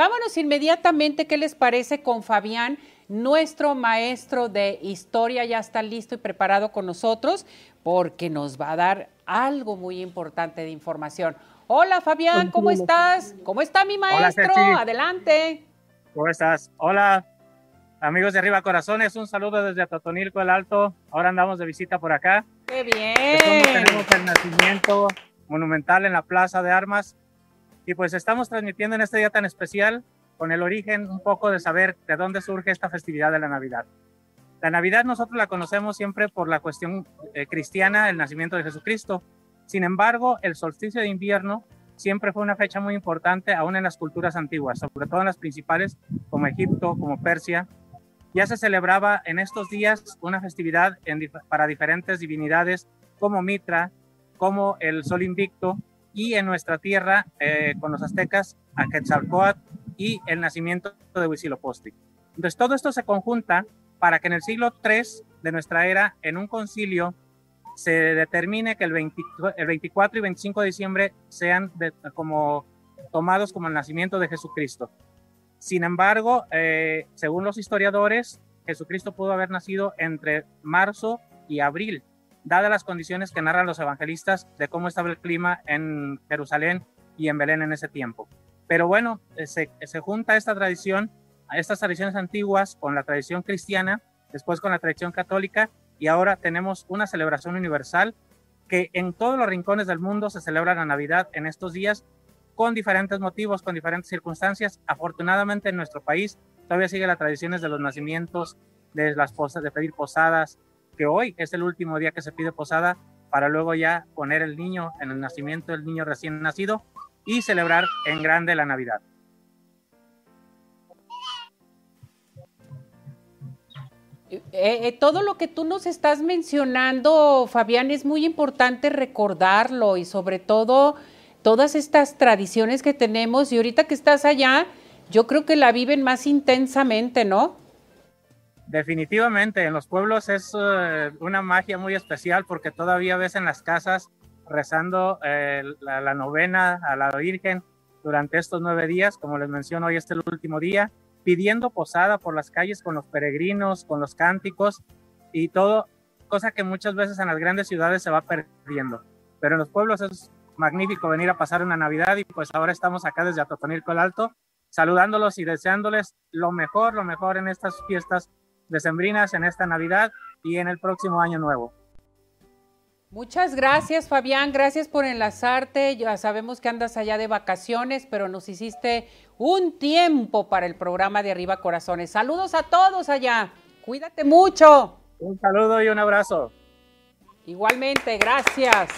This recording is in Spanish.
Vámonos inmediatamente, ¿qué les parece con Fabián? Nuestro maestro de historia ya está listo y preparado con nosotros porque nos va a dar algo muy importante de información. Hola Fabián, ¿cómo estás? ¿Cómo está mi maestro? Adelante. ¿Cómo estás? Hola, amigos de Arriba Corazones, un saludo desde Totonilco el Alto. Ahora andamos de visita por acá. ¡Qué bien! Tenemos el nacimiento monumental en la Plaza de Armas y pues estamos transmitiendo en este día tan especial con el origen un poco de saber de dónde surge esta festividad de la Navidad. La Navidad nosotros la conocemos siempre por la cuestión eh, cristiana, el nacimiento de Jesucristo. Sin embargo, el solsticio de invierno siempre fue una fecha muy importante aún en las culturas antiguas, sobre todo en las principales como Egipto, como Persia. Ya se celebraba en estos días una festividad para diferentes divinidades como Mitra, como el Sol Invicto y en nuestra tierra eh, con los aztecas a Quetzalcoatl y el nacimiento de Huitzilopochtli. Entonces todo esto se conjunta para que en el siglo III de nuestra era, en un concilio, se determine que el, 24 y 25 de diciembre sean como tomados como el nacimiento de Jesucristo. Sin embargo, eh, según los historiadores, Jesucristo pudo haber nacido entre marzo y abril, dadas las condiciones que narran los evangelistas de cómo estaba el clima en Jerusalén y en Belén en ese tiempo. Pero bueno, eh, se, junta esta tradición, estas tradiciones antiguas con la tradición cristiana, después con la tradición católica, y ahora tenemos una celebración universal que en todos los rincones del mundo se celebra la Navidad en estos días con diferentes motivos, con diferentes circunstancias. Afortunadamente en nuestro país todavía sigue las tradiciones de los nacimientos, de las posas, de pedir posadas, hoy es el último día que se pide posada para luego ya poner el niño en el nacimiento del niño recién nacido y celebrar en grande la Navidad. Eh, eh, todo lo que tú nos estás mencionando, Fabián, es muy importante recordarlo y sobre todo todas estas tradiciones que tenemos y ahorita que estás allá, yo creo que la viven más intensamente, ¿no? Definitivamente, en los pueblos es eh, una magia muy especial porque todavía ves en las casas rezando eh, la, novena a la Virgen durante estos nueve días, como les menciono, hoy es el último día, pidiendo posada por las calles con los peregrinos, con los cánticos y todo, cosa que muchas veces en las grandes ciudades se va perdiendo. Pero en los pueblos es magnífico venir a pasar una Navidad y pues ahora estamos acá desde Atotonilco el Alto, saludándolos y deseándoles lo mejor, lo mejor en estas fiestas decembrinas, en esta Navidad y en el próximo año nuevo. Muchas gracias, Fabián. Gracias por enlazarte. Ya sabemos que andas allá de vacaciones, pero nos hiciste un tiempo para el programa de Arriba Corazones. Saludos a todos allá. Cuídate mucho. Un saludo y un abrazo. Igualmente, gracias.